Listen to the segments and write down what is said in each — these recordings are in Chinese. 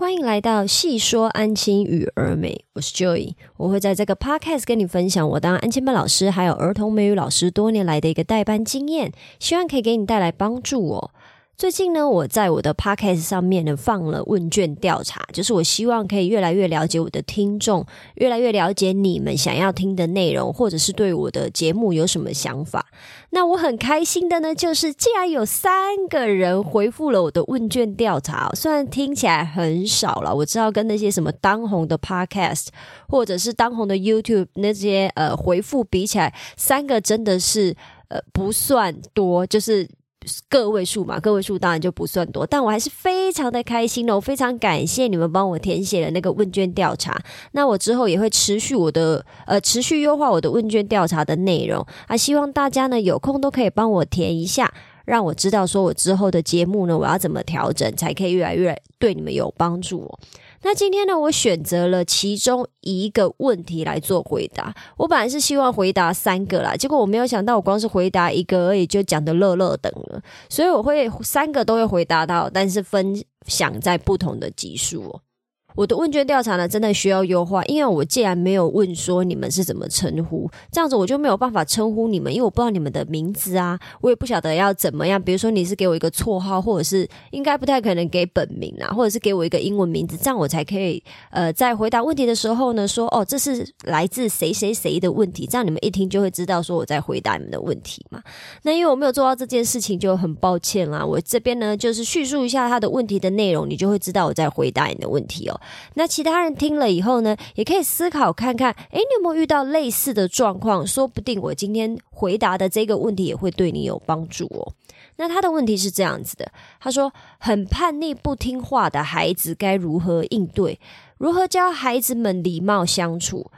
欢迎来到细说安亲与儿美，我是 Joy，我会在这个 podcast 跟你分享我当安亲班老师还有儿童美语老师多年来的一个代班经验，希望可以给你带来帮助哦。最近呢，我在我的 podcast 上面呢放了问卷调查，就是我希望可以越来越了解我的听众，越来越了解你们想要听的内容，或者是对我的节目有什么想法。那我很开心的呢，就是竟然有三个人回复了我的问卷调查，虽然听起来很少了，我知道跟那些什么当红的 podcast 或者是当红的 YouTube 那些呃回复比起来，三个真的是呃不算多，就是。个位数嘛，个位数当然就不算多，但我还是非常的开心的。我非常感谢你们帮我填写了那个问卷调查。那我之后也会持续我的呃持续优化我的问卷调查的内容啊，希望大家呢有空都可以帮我填一下，让我知道说我之后的节目呢我要怎么调整，才可以越来越对你们有帮助。那今天呢，我选择了其中一个问题来做回答。我本来是希望回答三个啦，结果我没有想到，我光是回答一个而已，就讲的乐乐等了。所以我会三个都会回答到，但是分享在不同的级数哦。我的问卷调查呢，真的需要优化，因为我既然没有问说你们是怎么称呼，这样子我就没有办法称呼你们，因为我不知道你们的名字啊，我也不晓得要怎么样。比如说你是给我一个绰号，或者是应该不太可能给本名啊，或者是给我一个英文名字，这样我才可以呃在回答问题的时候呢说哦这是来自谁谁谁的问题，这样你们一听就会知道说我在回答你们的问题嘛。那因为我没有做到这件事情，就很抱歉啦。我这边呢就是叙述一下他的问题的内容，你就会知道我在回答你的问题哦。那其他人听了以后呢，也可以思考看看，诶，你有没有遇到类似的状况？说不定我今天回答的这个问题也会对你有帮助哦。那他的问题是这样子的，他说：很叛逆不听话的孩子该如何应对？如何教孩子们礼貌相处？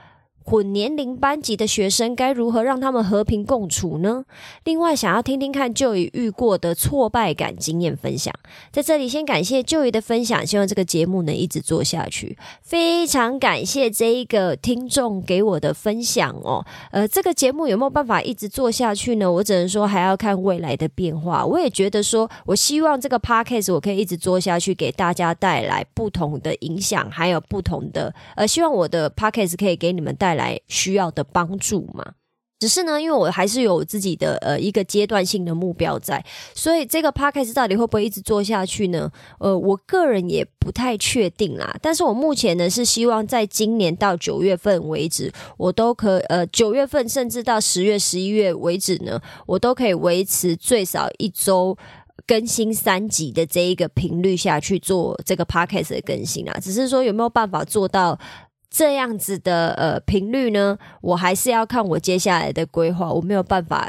混年龄班级的学生该如何让他们和平共处呢？另外，想要听听看就已遇过的挫败感经验分享，在这里先感谢就仪的分享，希望这个节目能一直做下去。非常感谢这一个听众给我的分享哦。呃，这个节目有没有办法一直做下去呢？我只能说还要看未来的变化。我也觉得说，我希望这个 podcast 我可以一直做下去，给大家带来不同的影响，还有不同的呃，希望我的 podcast 可以给你们带。带来需要的帮助嘛？只是呢，因为我还是有自己的呃一个阶段性的目标在，所以这个 podcast 到底会不会一直做下去呢？呃，我个人也不太确定啦。但是我目前呢是希望在今年到九月份为止，我都可呃九月份甚至到十月十一月为止呢，我都可以维持最少一周更新三集的这一个频率下去做这个 podcast 的更新啊。只是说有没有办法做到？这样子的呃频率呢，我还是要看我接下来的规划，我没有办法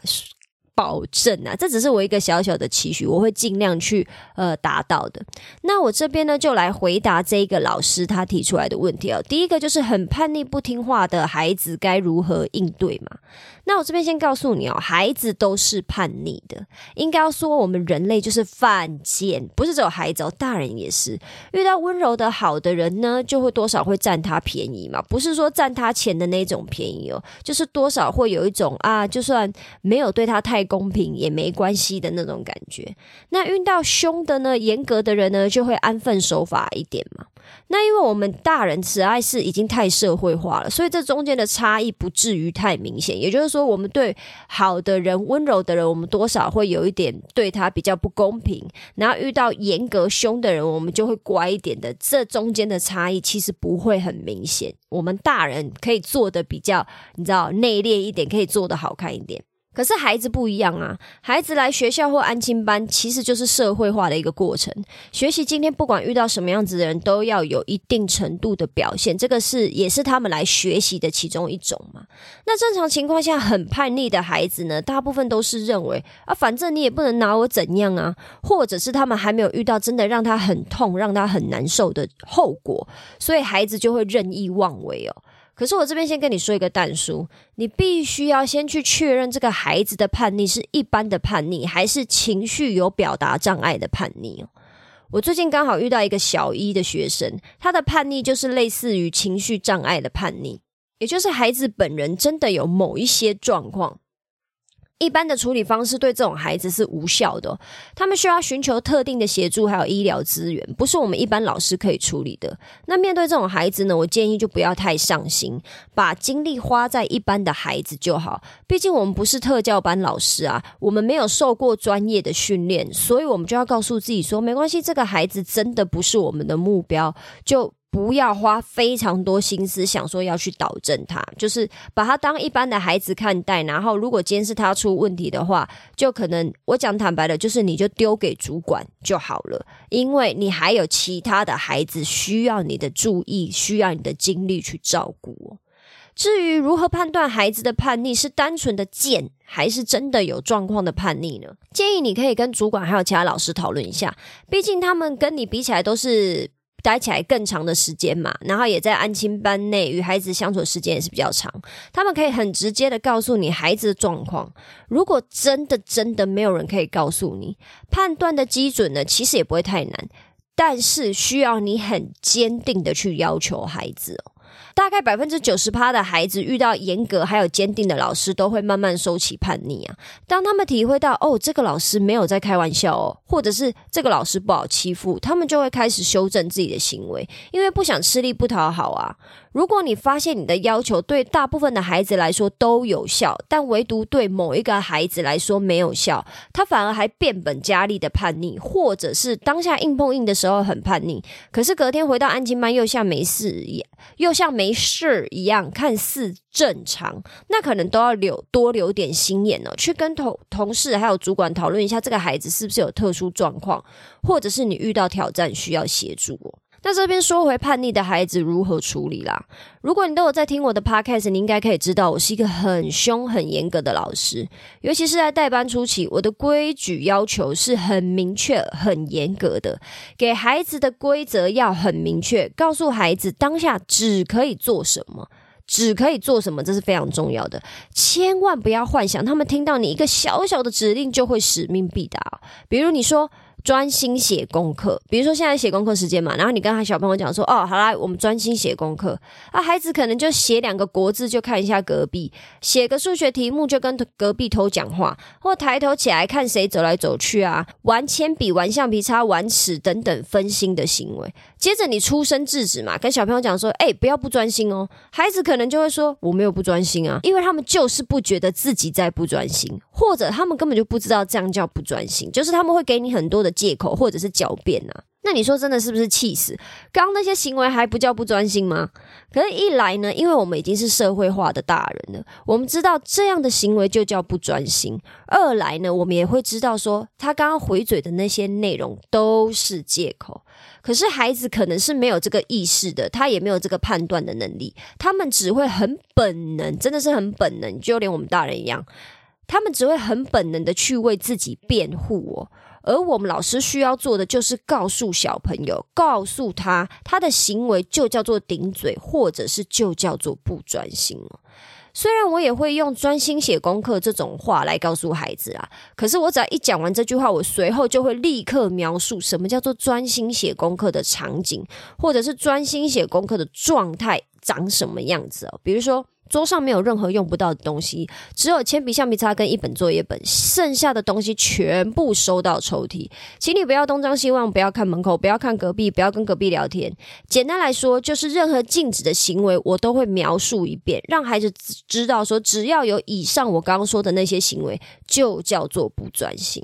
保证啊。这只是我一个小小的期许，我会尽量去呃达到的。那我这边呢，就来回答这一个老师他提出来的问题哦。第一个就是很叛逆不听话的孩子该如何应对嘛？那我这边先告诉你哦，孩子都是叛逆的，应该要说我们人类就是犯贱，不是只有孩子哦，大人也是。遇到温柔的好的人呢，就会多少会占他便宜嘛，不是说占他钱的那种便宜哦，就是多少会有一种啊，就算没有对他太公平也没关系的那种感觉。那遇到凶的呢，严格的人呢，就会安分守法一点嘛。那因为我们大人慈爱是已经太社会化了，所以这中间的差异不至于太明显。也就是说，我们对好的人、温柔的人，我们多少会有一点对他比较不公平；然后遇到严格凶的人，我们就会乖一点的。这中间的差异其实不会很明显。我们大人可以做的比较，你知道内敛一点，可以做的好看一点。可是孩子不一样啊！孩子来学校或安亲班，其实就是社会化的一个过程。学习今天不管遇到什么样子的人，都要有一定程度的表现，这个是也是他们来学习的其中一种嘛。那正常情况下，很叛逆的孩子呢，大部分都是认为啊，反正你也不能拿我怎样啊，或者是他们还没有遇到真的让他很痛、让他很难受的后果，所以孩子就会任意妄为哦。可是我这边先跟你说一个蛋叔，你必须要先去确认这个孩子的叛逆是一般的叛逆，还是情绪有表达障碍的叛逆哦。我最近刚好遇到一个小一的学生，他的叛逆就是类似于情绪障碍的叛逆，也就是孩子本人真的有某一些状况。一般的处理方式对这种孩子是无效的，他们需要寻求特定的协助，还有医疗资源，不是我们一般老师可以处理的。那面对这种孩子呢，我建议就不要太上心，把精力花在一般的孩子就好。毕竟我们不是特教班老师啊，我们没有受过专业的训练，所以我们就要告诉自己说，没关系，这个孩子真的不是我们的目标，就。不要花非常多心思想说要去导正他，就是把他当一般的孩子看待。然后，如果今天是他出问题的话，就可能我讲坦白的，就是你就丢给主管就好了，因为你还有其他的孩子需要你的注意，需要你的精力去照顾。至于如何判断孩子的叛逆是单纯的贱，还是真的有状况的叛逆呢？建议你可以跟主管还有其他老师讨论一下，毕竟他们跟你比起来都是。待起来更长的时间嘛，然后也在安亲班内与孩子相处的时间也是比较长，他们可以很直接的告诉你孩子的状况。如果真的真的没有人可以告诉你，判断的基准呢，其实也不会太难，但是需要你很坚定的去要求孩子。大概百分之九十趴的孩子遇到严格还有坚定的老师，都会慢慢收起叛逆啊。当他们体会到哦，这个老师没有在开玩笑哦，或者是这个老师不好欺负，他们就会开始修正自己的行为，因为不想吃力不讨好啊。如果你发现你的要求对大部分的孩子来说都有效，但唯独对某一个孩子来说没有效，他反而还变本加厉的叛逆，或者是当下硬碰硬的时候很叛逆，可是隔天回到安静班又像没事一样，又像像没事一样，看似正常，那可能都要留多留点心眼哦，去跟同同事还有主管讨论一下这个孩子是不是有特殊状况，或者是你遇到挑战需要协助哦。那这边说回叛逆的孩子如何处理啦？如果你都有在听我的 podcast，你应该可以知道，我是一个很凶、很严格的老师。尤其是在代班初期，我的规矩要求是很明确、很严格的，给孩子的规则要很明确，告诉孩子当下只可以做什么，只可以做什么，这是非常重要的。千万不要幻想他们听到你一个小小的指令就会使命必达。比如你说。专心写功课，比如说现在写功课时间嘛，然后你跟他小朋友讲说，哦，好啦，我们专心写功课。啊，孩子可能就写两个国字，就看一下隔壁；写个数学题目，就跟隔壁偷讲话，或抬头起来看谁走来走去啊，玩铅笔、玩橡皮擦、玩尺等等分心的行为。接着你出声制止嘛，跟小朋友讲说，哎，不要不专心哦。孩子可能就会说，我没有不专心啊，因为他们就是不觉得自己在不专心，或者他们根本就不知道这样叫不专心，就是他们会给你很多的。借口或者是狡辩呐？那你说真的是不是气死？刚刚那些行为还不叫不专心吗？可是，一来呢，因为我们已经是社会化的大人了，我们知道这样的行为就叫不专心；二来呢，我们也会知道说，他刚刚回嘴的那些内容都是借口。可是，孩子可能是没有这个意识的，他也没有这个判断的能力，他们只会很本能，真的是很本能，就连我们大人一样，他们只会很本能的去为自己辩护哦。而我们老师需要做的，就是告诉小朋友，告诉他他的行为就叫做顶嘴，或者是就叫做不专心虽然我也会用专心写功课这种话来告诉孩子啊，可是我只要一讲完这句话，我随后就会立刻描述什么叫做专心写功课的场景，或者是专心写功课的状态长什么样子哦，比如说。桌上没有任何用不到的东西，只有铅笔、橡皮擦跟一本作业本，剩下的东西全部收到抽屉。请你不要东张西望，不要看门口，不要看隔壁，不要跟隔壁聊天。简单来说，就是任何禁止的行为，我都会描述一遍，让孩子知道说，只要有以上我刚刚说的那些行为，就叫做不专心。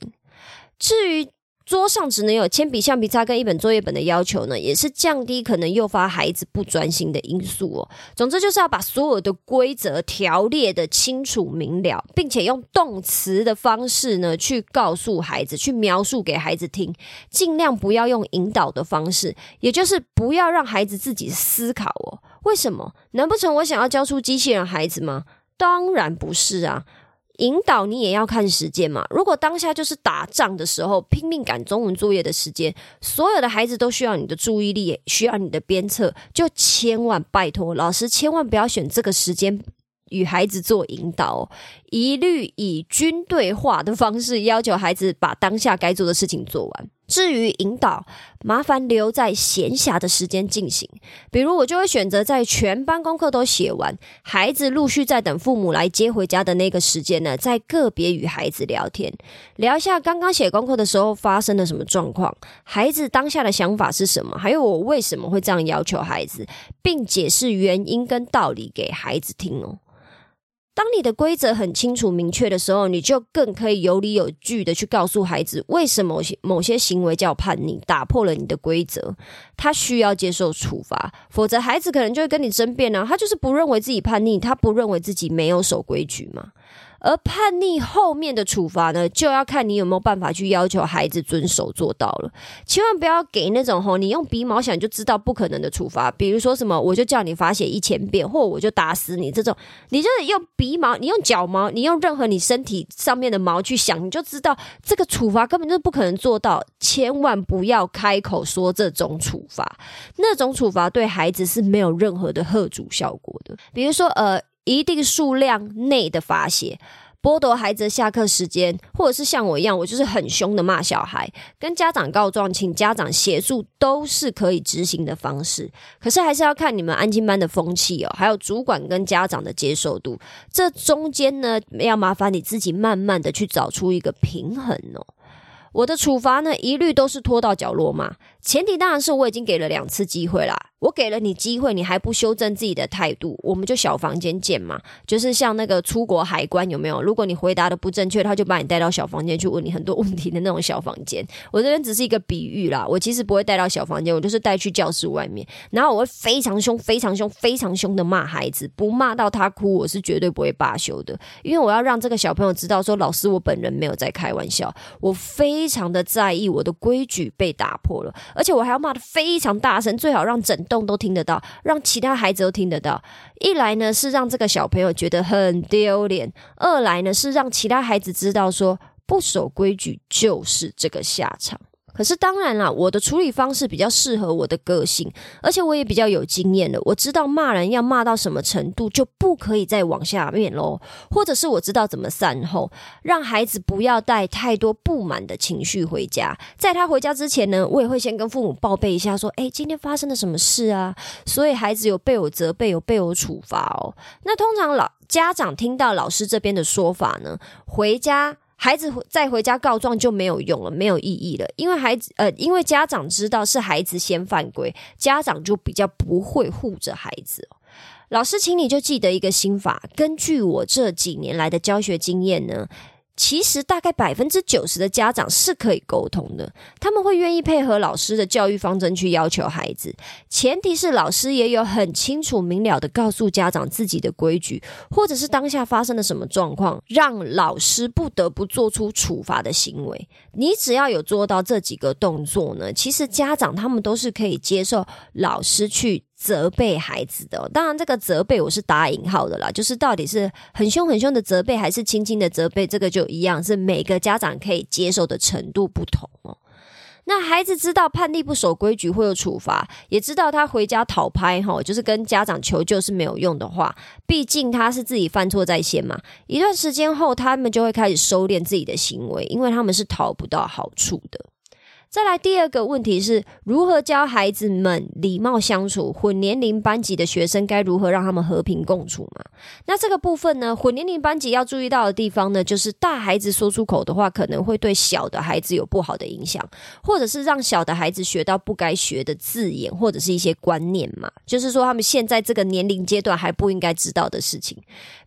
至于。桌上只能有铅笔、橡皮擦跟一本作业本的要求呢，也是降低可能诱发孩子不专心的因素哦。总之就是要把所有的规则条列的清楚明了，并且用动词的方式呢去告诉孩子，去描述给孩子听，尽量不要用引导的方式，也就是不要让孩子自己思考哦。为什么？难不成我想要教出机器人孩子吗？当然不是啊。引导你也要看时间嘛。如果当下就是打仗的时候，拼命赶中文作业的时间，所有的孩子都需要你的注意力，需要你的鞭策，就千万拜托老师，千万不要选这个时间与孩子做引导，一律以军队化的方式要求孩子把当下该做的事情做完。至于引导，麻烦留在闲暇的时间进行。比如，我就会选择在全班功课都写完，孩子陆续在等父母来接回家的那个时间呢，在个别与孩子聊天，聊一下刚刚写功课的时候发生了什么状况，孩子当下的想法是什么，还有我为什么会这样要求孩子，并解释原因跟道理给孩子听哦。当你的规则很清楚明确的时候，你就更可以有理有据的去告诉孩子，为什么某些行为叫叛逆，打破了你的规则，他需要接受处罚，否则孩子可能就会跟你争辩呢。他就是不认为自己叛逆，他不认为自己没有守规矩嘛。而叛逆后面的处罚呢，就要看你有没有办法去要求孩子遵守做到了。千万不要给那种吼，你用鼻毛想就知道不可能的处罚，比如说什么，我就叫你罚写一千遍，或我就打死你这种。你就是用鼻毛，你用脚毛，你用任何你身体上面的毛去想，你就知道这个处罚根本就是不可能做到。千万不要开口说这种处罚，那种处罚对孩子是没有任何的贺阻效果的。比如说，呃。一定数量内的罚写，剥夺孩子下课时间，或者是像我一样，我就是很凶的骂小孩，跟家长告状，请家长协助，都是可以执行的方式。可是还是要看你们安静班的风气哦，还有主管跟家长的接受度，这中间呢，要麻烦你自己慢慢的去找出一个平衡哦。我的处罚呢，一律都是拖到角落嘛。前提当然是我已经给了两次机会啦，我给了你机会，你还不修正自己的态度，我们就小房间见嘛。就是像那个出国海关有没有？如果你回答的不正确，他就把你带到小房间去问你很多问题的那种小房间。我这边只是一个比喻啦，我其实不会带到小房间，我就是带去教室外面，然后我会非常凶、非常凶、非常凶的骂孩子，不骂到他哭，我是绝对不会罢休的，因为我要让这个小朋友知道说，老师我本人没有在开玩笑，我非非常的在意我的规矩被打破了。而且我还要骂的非常大声，最好让整栋都听得到，让其他孩子都听得到。一来呢是让这个小朋友觉得很丢脸，二来呢是让其他孩子知道说不守规矩就是这个下场。可是当然啦，我的处理方式比较适合我的个性，而且我也比较有经验了。我知道骂人要骂到什么程度，就不可以再往下面喽。或者是我知道怎么善后，让孩子不要带太多不满的情绪回家。在他回家之前呢，我也会先跟父母报备一下，说：“哎，今天发生了什么事啊？”所以孩子有被我责备，有被我处罚哦。那通常老家长听到老师这边的说法呢，回家。孩子再回家告状就没有用了，没有意义了，因为孩子呃，因为家长知道是孩子先犯规，家长就比较不会护着孩子。老师，请你就记得一个心法，根据我这几年来的教学经验呢。其实大概百分之九十的家长是可以沟通的，他们会愿意配合老师的教育方针去要求孩子，前提是老师也有很清楚明了的告诉家长自己的规矩，或者是当下发生了什么状况，让老师不得不做出处罚的行为。你只要有做到这几个动作呢，其实家长他们都是可以接受老师去。责备孩子的，当然这个责备我是打引号的啦，就是到底是很凶很凶的责备，还是轻轻的责备，这个就一样，是每个家长可以接受的程度不同哦。那孩子知道叛逆不守规矩会有处罚，也知道他回家讨拍哈，就是跟家长求救是没有用的话，毕竟他是自己犯错在先嘛。一段时间后，他们就会开始收敛自己的行为，因为他们是讨不到好处的。再来第二个问题是如何教孩子们礼貌相处？混年龄班级的学生该如何让他们和平共处嘛？那这个部分呢？混年龄班级要注意到的地方呢，就是大孩子说出口的话，可能会对小的孩子有不好的影响，或者是让小的孩子学到不该学的字眼，或者是一些观念嘛。就是说，他们现在这个年龄阶段还不应该知道的事情，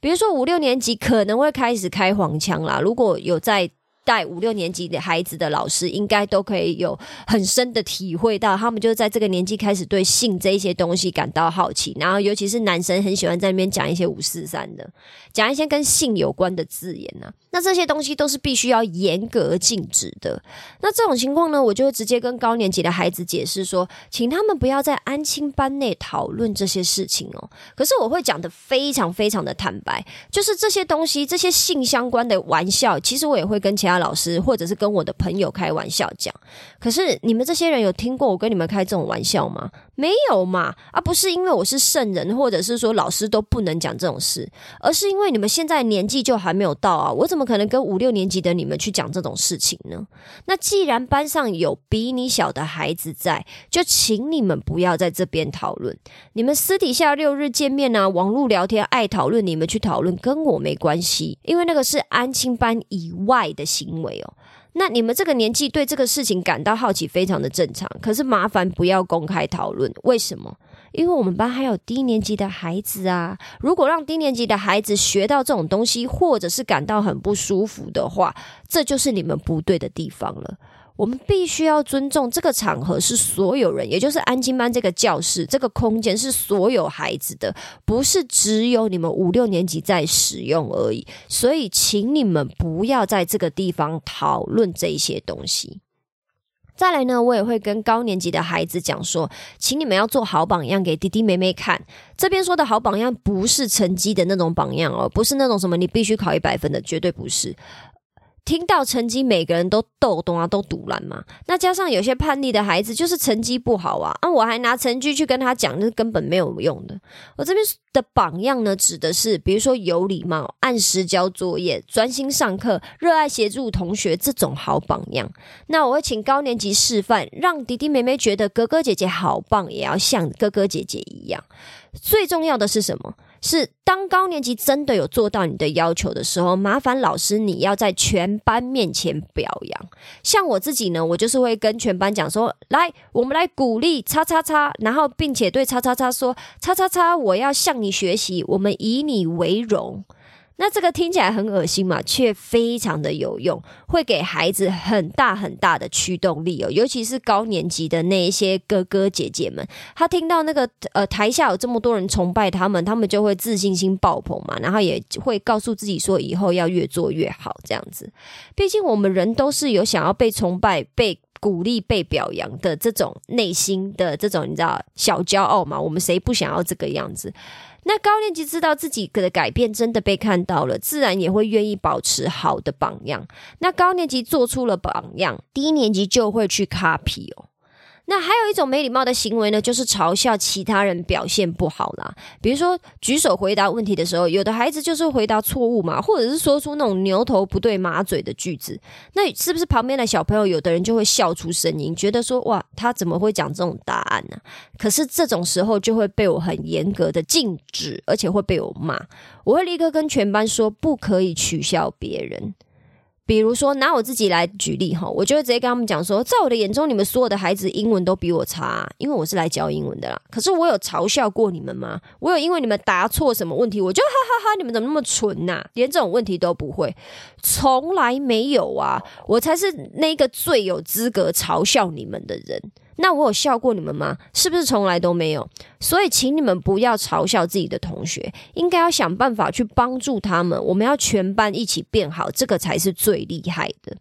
比如说五六年级可能会开始开黄腔啦。如果有在带五六年级的孩子的老师，应该都可以有很深的体会到，他们就在这个年纪开始对性这一些东西感到好奇，然后尤其是男生很喜欢在那边讲一些五四三的，讲一些跟性有关的字眼呐。那这些东西都是必须要严格禁止的。那这种情况呢，我就会直接跟高年级的孩子解释说，请他们不要在安亲班内讨论这些事情哦。可是我会讲的非常非常的坦白，就是这些东西，这些性相关的玩笑，其实我也会跟其他老师或者是跟我的朋友开玩笑讲。可是你们这些人有听过我跟你们开这种玩笑吗？没有嘛？啊，不是因为我是圣人，或者是说老师都不能讲这种事，而是因为你们现在年纪就还没有到啊，我怎么？可能跟五六年级的你们去讲这种事情呢？那既然班上有比你小的孩子在，就请你们不要在这边讨论。你们私底下六日见面啊，网络聊天爱讨论，你们去讨论，跟我没关系，因为那个是安亲班以外的行为哦。那你们这个年纪对这个事情感到好奇，非常的正常。可是麻烦不要公开讨论，为什么？因为我们班还有低年级的孩子啊，如果让低年级的孩子学到这种东西，或者是感到很不舒服的话，这就是你们不对的地方了。我们必须要尊重这个场合是所有人，也就是安静班这个教室、这个空间是所有孩子的，不是只有你们五六年级在使用而已。所以，请你们不要在这个地方讨论这些东西。再来呢，我也会跟高年级的孩子讲说，请你们要做好榜样给弟弟妹妹看。这边说的好榜样，不是成绩的那种榜样哦，不是那种什么你必须考一百分的，绝对不是。听到成绩，每个人都逗懂啊，都堵烂嘛。那加上有些叛逆的孩子，就是成绩不好啊，啊，我还拿成绩去跟他讲，那根本没有用的。我这边的榜样呢，指的是比如说有礼貌、按时交作业、专心上课、热爱协助同学这种好榜样。那我会请高年级示范，让弟弟妹妹觉得哥哥姐姐好棒，也要像哥哥姐姐一样。最重要的是什么？是当高年级真的有做到你的要求的时候，麻烦老师你要在全班面前表扬。像我自己呢，我就是会跟全班讲说：“来，我们来鼓励叉叉叉，然后并且对叉叉叉说：叉叉叉，我要向你学习，我们以你为荣。”那这个听起来很恶心嘛，却非常的有用，会给孩子很大很大的驱动力哦。尤其是高年级的那一些哥哥姐姐们，他听到那个呃台下有这么多人崇拜他们，他们就会自信心爆棚嘛，然后也会告诉自己说以后要越做越好这样子。毕竟我们人都是有想要被崇拜、被鼓励、被表扬的这种内心的这种你知道小骄傲嘛？我们谁不想要这个样子？那高年级知道自己的改变真的被看到了，自然也会愿意保持好的榜样。那高年级做出了榜样，低年级就会去 copy 哦。那还有一种没礼貌的行为呢，就是嘲笑其他人表现不好啦。比如说举手回答问题的时候，有的孩子就是回答错误嘛，或者是说出那种牛头不对马嘴的句子。那是不是旁边的小朋友，有的人就会笑出声音，觉得说哇，他怎么会讲这种答案呢？可是这种时候就会被我很严格的禁止，而且会被我骂。我会立刻跟全班说，不可以取笑别人。比如说，拿我自己来举例哈，我就会直接跟他们讲说，在我的眼中，你们所有的孩子英文都比我差，因为我是来教英文的啦。可是我有嘲笑过你们吗？我有因为你们答错什么问题，我就哈哈哈，你们怎么那么蠢呐？连这种问题都不会，从来没有啊！我才是那个最有资格嘲笑你们的人。那我有笑过你们吗？是不是从来都没有？所以，请你们不要嘲笑自己的同学，应该要想办法去帮助他们。我们要全班一起变好，这个才是最厉害的，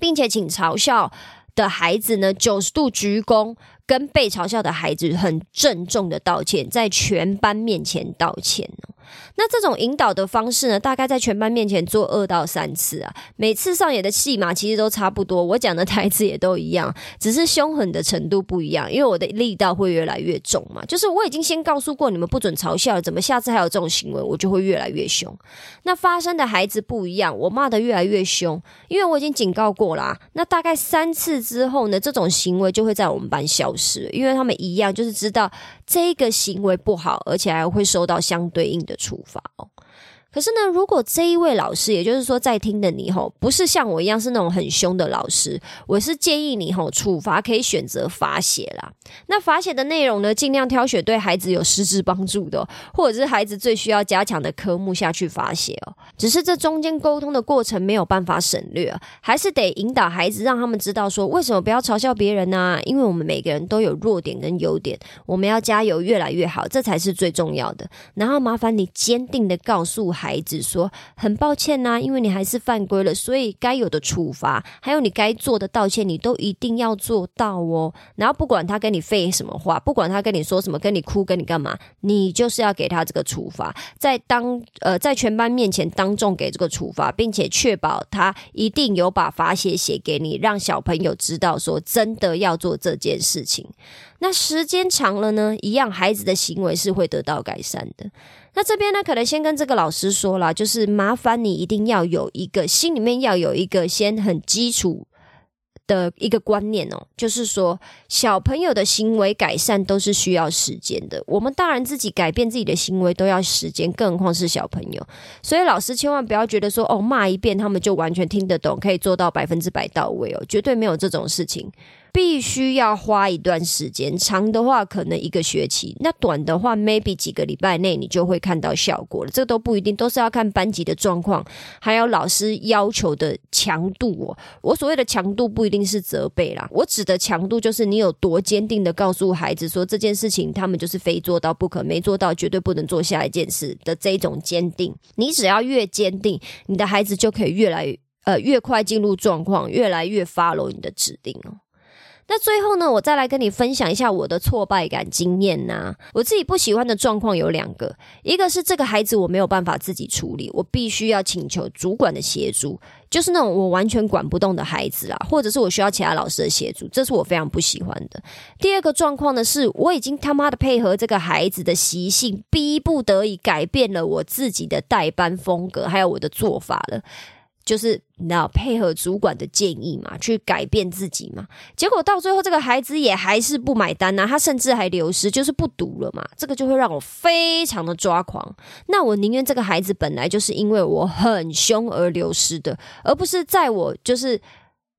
并且请嘲笑的孩子呢九十度鞠躬。跟被嘲笑的孩子很郑重的道歉，在全班面前道歉那这种引导的方式呢，大概在全班面前做二到三次啊。每次上演的戏码其实都差不多，我讲的台词也都一样，只是凶狠的程度不一样，因为我的力道会越来越重嘛。就是我已经先告诉过你们不准嘲笑，怎么下次还有这种行为，我就会越来越凶。那发生的孩子不一样，我骂的越来越凶，因为我已经警告过啦。那大概三次之后呢，这种行为就会在我们班消是，因为他们一样就是知道这个行为不好，而且还会受到相对应的处罚哦。可是呢，如果这一位老师，也就是说在听的你吼，不是像我一样是那种很凶的老师，我是建议你吼处罚可以选择罚写啦。那罚写的内容呢，尽量挑选对孩子有实质帮助的，或者是孩子最需要加强的科目下去罚写哦。只是这中间沟通的过程没有办法省略，还是得引导孩子，让他们知道说为什么不要嘲笑别人呢？因为我们每个人都有弱点跟优点，我们要加油，越来越好，这才是最重要的。然后麻烦你坚定的告诉。孩孩子说：“很抱歉呐，因为你还是犯规了，所以该有的处罚，还有你该做的道歉，你都一定要做到哦。然后不管他跟你废什么话，不管他跟你说什么，跟你哭，跟你干嘛，你就是要给他这个处罚，在当呃在全班面前当众给这个处罚，并且确保他一定有把罚写写给你，让小朋友知道说真的要做这件事情。那时间长了呢，一样孩子的行为是会得到改善的。那这边呢，可能先跟这个老师说了，就是麻烦你一定要有一个心里面要有一个先很基础的一个观念哦，就是说小朋友的行为改善都是需要时间的。我们大人自己改变自己的行为都要时间，更何况是小朋友。所以老师千万不要觉得说哦骂一遍他们就完全听得懂，可以做到百分之百到位哦，绝对没有这种事情。必须要花一段时间，长的话可能一个学期，那短的话 maybe 几个礼拜内你就会看到效果了。这都不一定，都是要看班级的状况，还有老师要求的强度哦。我所谓的强度不一定是责备啦，我指的强度就是你有多坚定的告诉孩子说这件事情他们就是非做到不可，没做到绝对不能做下一件事的这种坚定。你只要越坚定，你的孩子就可以越来呃越快进入状况，越来越 follow 你的指令哦。那最后呢，我再来跟你分享一下我的挫败感经验呐。我自己不喜欢的状况有两个，一个是这个孩子我没有办法自己处理，我必须要请求主管的协助，就是那种我完全管不动的孩子啦，或者是我需要其他老师的协助，这是我非常不喜欢的。第二个状况呢，是我已经他妈的配合这个孩子的习性，逼不得已改变了我自己的代班风格，还有我的做法了。就是那配合主管的建议嘛，去改变自己嘛。结果到最后，这个孩子也还是不买单呐，他甚至还流失，就是不读了嘛。这个就会让我非常的抓狂。那我宁愿这个孩子本来就是因为我很凶而流失的，而不是在我就是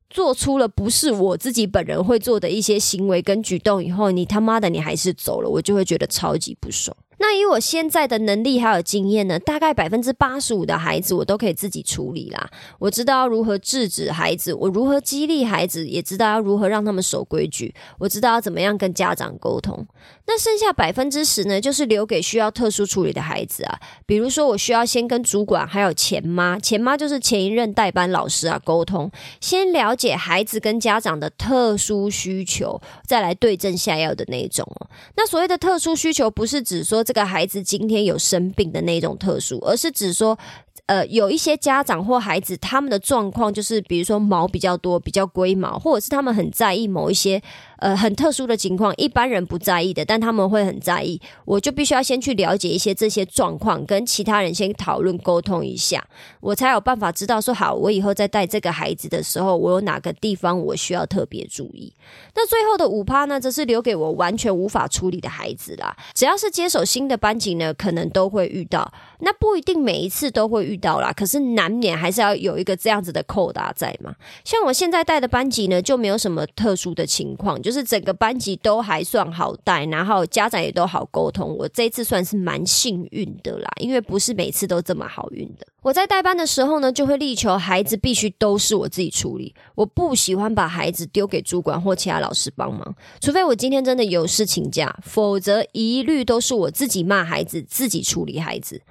做出了不是我自己本人会做的一些行为跟举动以后，你他妈的你还是走了，我就会觉得超级不爽。那以我现在的能力还有经验呢，大概百分之八十五的孩子我都可以自己处理啦。我知道要如何制止孩子，我如何激励孩子，也知道要如何让他们守规矩。我知道要怎么样跟家长沟通。那剩下百分之十呢，就是留给需要特殊处理的孩子啊。比如说，我需要先跟主管还有前妈，前妈就是前一任代班老师啊沟通，先了解孩子跟家长的特殊需求，再来对症下药的那种哦。那所谓的特殊需求，不是指说这个孩子今天有生病的那种特殊，而是指说。呃，有一些家长或孩子，他们的状况就是，比如说毛比较多，比较龟毛，或者是他们很在意某一些呃很特殊的情况，一般人不在意的，但他们会很在意。我就必须要先去了解一些这些状况，跟其他人先讨论沟通一下，我才有办法知道说好，我以后在带这个孩子的时候，我有哪个地方我需要特别注意。那最后的五趴呢，则是留给我完全无法处理的孩子啦。只要是接手新的班级呢，可能都会遇到。那不一定每一次都会遇到啦，可是难免还是要有一个这样子的扣打在嘛。像我现在带的班级呢，就没有什么特殊的情况，就是整个班级都还算好带，然后家长也都好沟通。我这次算是蛮幸运的啦，因为不是每次都这么好运的。我在带班的时候呢，就会力求孩子必须都是我自己处理。我不喜欢把孩子丢给主管或其他老师帮忙，除非我今天真的有事请假，否则一律都是我自己骂孩子，自己处理孩子。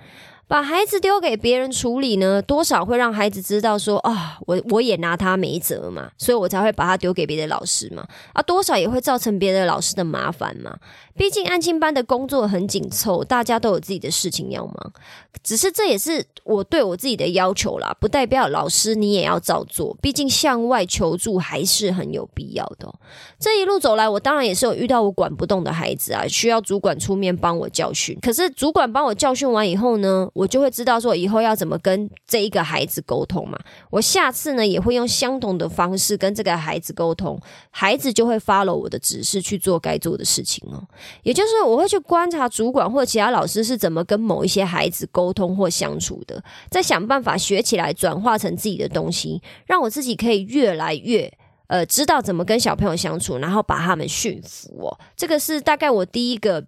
把孩子丢给别人处理呢，多少会让孩子知道说啊，我我也拿他没辙嘛，所以我才会把他丢给别的老师嘛，啊，多少也会造成别的老师的麻烦嘛。毕竟安亲班的工作很紧凑，大家都有自己的事情要忙。只是这也是我对我自己的要求啦，不代表老师你也要照做。毕竟向外求助还是很有必要的。这一路走来，我当然也是有遇到我管不动的孩子啊，需要主管出面帮我教训。可是主管帮我教训完以后呢？我就会知道说以后要怎么跟这一个孩子沟通嘛。我下次呢也会用相同的方式跟这个孩子沟通，孩子就会 follow 我的指示去做该做的事情哦。也就是我会去观察主管或其他老师是怎么跟某一些孩子沟通或相处的，再想办法学起来转化成自己的东西，让我自己可以越来越呃知道怎么跟小朋友相处，然后把他们驯服哦。这个是大概我第一个。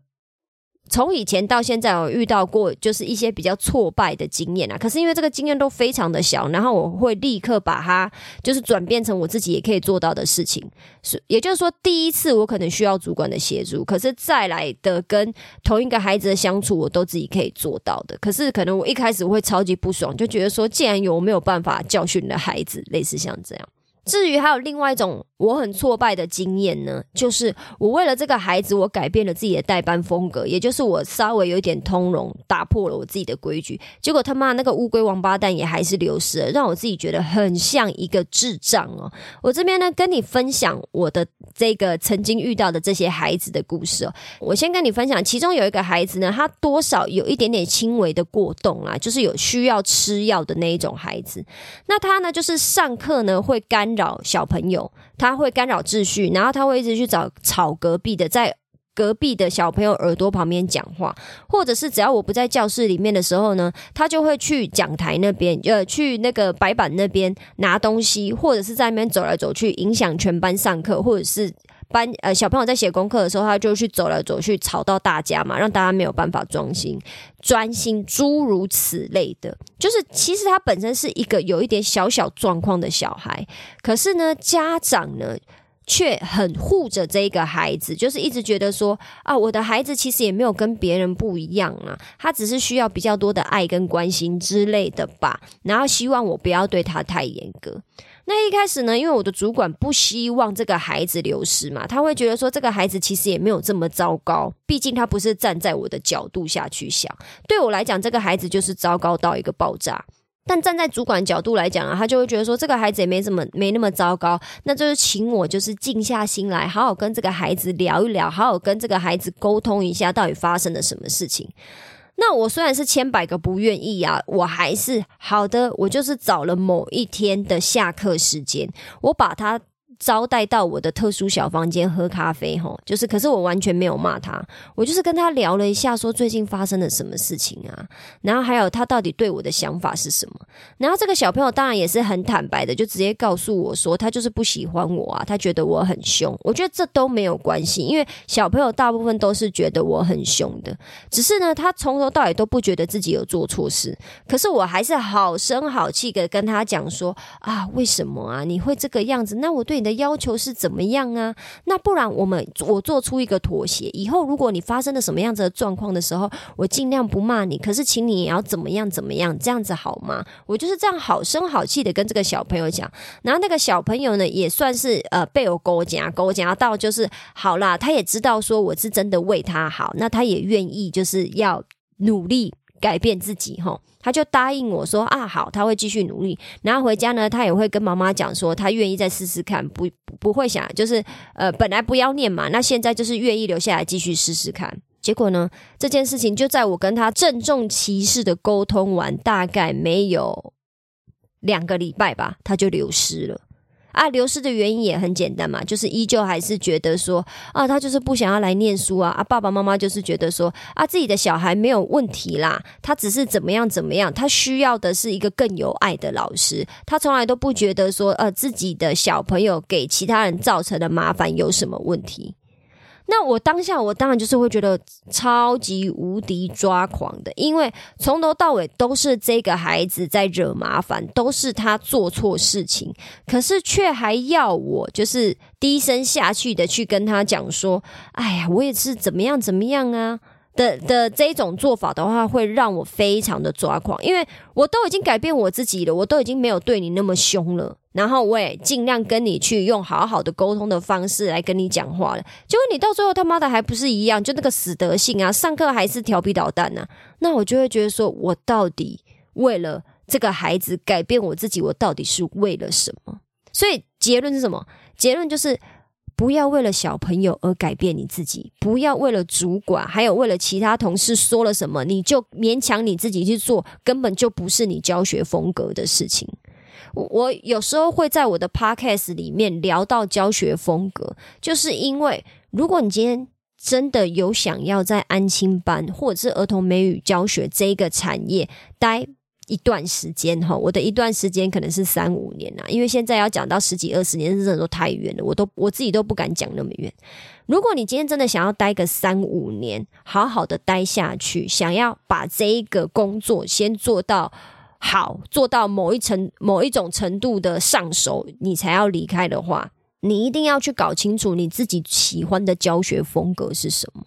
从以前到现在，我遇到过就是一些比较挫败的经验啊。可是因为这个经验都非常的小，然后我会立刻把它就是转变成我自己也可以做到的事情。是，也就是说，第一次我可能需要主管的协助，可是再来的跟同一个孩子的相处，我都自己可以做到的。可是可能我一开始会超级不爽，就觉得说，既然有我没有办法教训的孩子，类似像这样。至于还有另外一种我很挫败的经验呢，就是我为了这个孩子，我改变了自己的代班风格，也就是我稍微有一点通融，打破了我自己的规矩。结果他妈那个乌龟王八蛋也还是流失了，让我自己觉得很像一个智障哦。我这边呢跟你分享我的这个曾经遇到的这些孩子的故事哦。我先跟你分享，其中有一个孩子呢，他多少有一点点轻微的过动啊，就是有需要吃药的那一种孩子。那他呢，就是上课呢会干。扰小朋友，他会干扰秩序，然后他会一直去找吵隔壁的，在隔壁的小朋友耳朵旁边讲话，或者是只要我不在教室里面的时候呢，他就会去讲台那边，呃，去那个白板那边拿东西，或者是在那边走来走去，影响全班上课，或者是。班呃小朋友在写功课的时候，他就去走来走去，吵到大家嘛，让大家没有办法专心专心，诸如此类的。就是其实他本身是一个有一点小小状况的小孩，可是呢，家长呢却很护着这个孩子，就是一直觉得说啊，我的孩子其实也没有跟别人不一样啊，他只是需要比较多的爱跟关心之类的吧。然后希望我不要对他太严格。那一开始呢，因为我的主管不希望这个孩子流失嘛，他会觉得说这个孩子其实也没有这么糟糕，毕竟他不是站在我的角度下去想。对我来讲，这个孩子就是糟糕到一个爆炸。但站在主管角度来讲啊，他就会觉得说这个孩子也没怎么没那么糟糕，那就是请我就是静下心来，好好跟这个孩子聊一聊，好好跟这个孩子沟通一下，到底发生了什么事情。那我虽然是千百个不愿意啊，我还是好的。我就是找了某一天的下课时间，我把它。招待到我的特殊小房间喝咖啡，吼，就是，可是我完全没有骂他，我就是跟他聊了一下，说最近发生了什么事情啊，然后还有他到底对我的想法是什么。然后这个小朋友当然也是很坦白的，就直接告诉我说，他就是不喜欢我啊，他觉得我很凶。我觉得这都没有关系，因为小朋友大部分都是觉得我很凶的，只是呢，他从头到尾都不觉得自己有做错事。可是我还是好声好气的跟他讲说啊，为什么啊你会这个样子？那我对。的要求是怎么样啊？那不然我们我做出一个妥协。以后如果你发生了什么样子的状况的时候，我尽量不骂你。可是请你也要怎么样怎么样，这样子好吗？我就是这样好声好气的跟这个小朋友讲。然后那个小朋友呢，也算是呃被我勾夹勾夹到，就是好啦，他也知道说我是真的为他好，那他也愿意就是要努力。改变自己哈，他就答应我说啊好，他会继续努力。然后回家呢，他也会跟妈妈讲说，他愿意再试试看，不不会想就是呃本来不要念嘛，那现在就是愿意留下来继续试试看。结果呢，这件事情就在我跟他郑重其事的沟通完，大概没有两个礼拜吧，他就流失了。啊，流失的原因也很简单嘛，就是依旧还是觉得说啊，他就是不想要来念书啊。啊，爸爸妈妈就是觉得说啊，自己的小孩没有问题啦，他只是怎么样怎么样，他需要的是一个更有爱的老师。他从来都不觉得说呃，自己的小朋友给其他人造成的麻烦有什么问题。那我当下，我当然就是会觉得超级无敌抓狂的，因为从头到尾都是这个孩子在惹麻烦，都是他做错事情，可是却还要我就是低声下去的去跟他讲说：“哎呀，我也是怎么样怎么样啊。”的的这种做法的话，会让我非常的抓狂，因为我都已经改变我自己了，我都已经没有对你那么凶了，然后我也尽量跟你去用好好的沟通的方式来跟你讲话了，结果你到最后他妈的还不是一样，就那个死德性啊，上课还是调皮捣蛋呢，那我就会觉得说，我到底为了这个孩子改变我自己，我到底是为了什么？所以结论是什么？结论就是。不要为了小朋友而改变你自己，不要为了主管，还有为了其他同事说了什么，你就勉强你自己去做，根本就不是你教学风格的事情。我有时候会在我的 podcast 里面聊到教学风格，就是因为如果你今天真的有想要在安亲班或者是儿童美语教学这一个产业待。一段时间哈，我的一段时间可能是三五年啊，因为现在要讲到十几二十年，真的都太远了，我都我自己都不敢讲那么远。如果你今天真的想要待个三五年，好好的待下去，想要把这一个工作先做到好，做到某一程某一种程度的上手，你才要离开的话，你一定要去搞清楚你自己喜欢的教学风格是什么。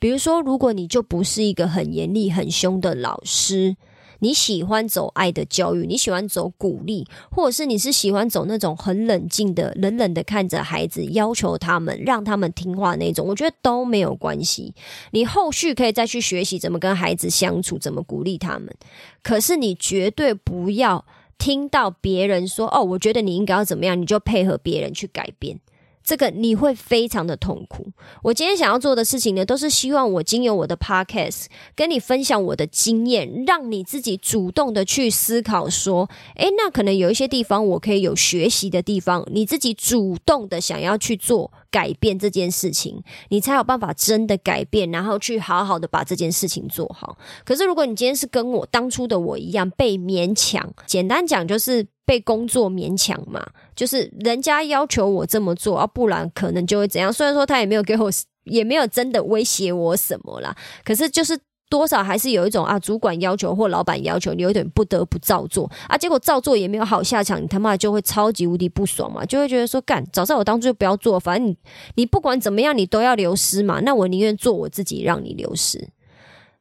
比如说，如果你就不是一个很严厉、很凶的老师。你喜欢走爱的教育，你喜欢走鼓励，或者是你是喜欢走那种很冷静的、冷冷的看着孩子，要求他们让他们听话那种，我觉得都没有关系。你后续可以再去学习怎么跟孩子相处，怎么鼓励他们。可是你绝对不要听到别人说：“哦，我觉得你应该要怎么样”，你就配合别人去改变。这个你会非常的痛苦。我今天想要做的事情呢，都是希望我经由我的 podcast 跟你分享我的经验，让你自己主动的去思考，说，诶，那可能有一些地方我可以有学习的地方，你自己主动的想要去做改变这件事情，你才有办法真的改变，然后去好好的把这件事情做好。可是如果你今天是跟我当初的我一样被勉强，简单讲就是。被工作勉强嘛，就是人家要求我这么做啊，不然可能就会怎样。虽然说他也没有给我，也没有真的威胁我什么啦，可是就是多少还是有一种啊，主管要求或老板要求，你有点不得不照做啊。结果照做也没有好下场，你他妈就会超级无敌不爽嘛，就会觉得说干，早知道我当初就不要做，反正你你不管怎么样，你都要流失嘛，那我宁愿做我自己，让你流失。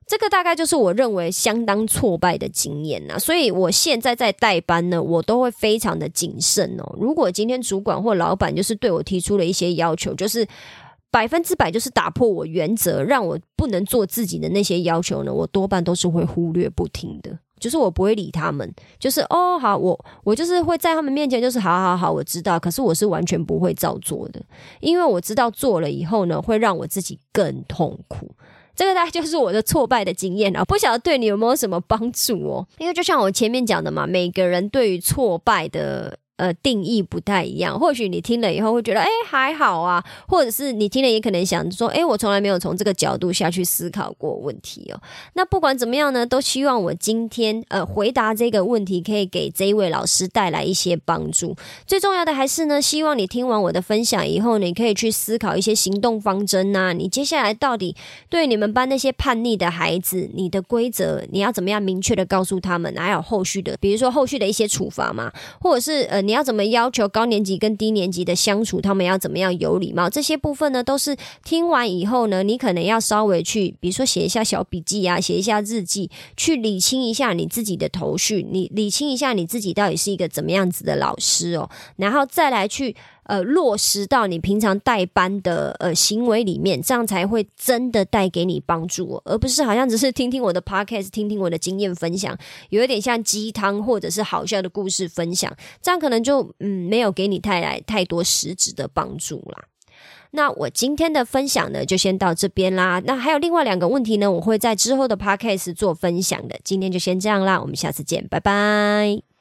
这个大概就是我认为相当挫败的经验呐，所以我现在在代班呢，我都会非常的谨慎哦。如果今天主管或老板就是对我提出了一些要求，就是百分之百就是打破我原则，让我不能做自己的那些要求呢，我多半都是会忽略不听的，就是我不会理他们，就是哦好，我我就是会在他们面前就是好好好，我知道，可是我是完全不会照做的，因为我知道做了以后呢，会让我自己更痛苦。这个大概就是我的挫败的经验了，不晓得对你有没有什么帮助哦？因为就像我前面讲的嘛，每个人对于挫败的。呃，定义不太一样。或许你听了以后会觉得，哎，还好啊；或者是你听了也可能想说，哎，我从来没有从这个角度下去思考过问题哦。那不管怎么样呢，都希望我今天呃回答这个问题，可以给这一位老师带来一些帮助。最重要的还是呢，希望你听完我的分享以后，你可以去思考一些行动方针呐。你接下来到底对你们班那些叛逆的孩子，你的规则你要怎么样明确的告诉他们？还有后续的，比如说后续的一些处罚嘛，或者是呃。你要怎么要求高年级跟低年级的相处？他们要怎么样有礼貌？这些部分呢，都是听完以后呢，你可能要稍微去，比如说写一下小笔记啊，写一下日记，去理清一下你自己的头绪，你理清一下你自己到底是一个怎么样子的老师哦，然后再来去。呃，落实到你平常带班的呃行为里面，这样才会真的带给你帮助，而不是好像只是听听我的 podcast，听听我的经验分享，有一点像鸡汤或者是好笑的故事分享，这样可能就嗯没有给你带来太多实质的帮助啦。那我今天的分享呢，就先到这边啦。那还有另外两个问题呢，我会在之后的 podcast 做分享的。今天就先这样啦，我们下次见，拜拜。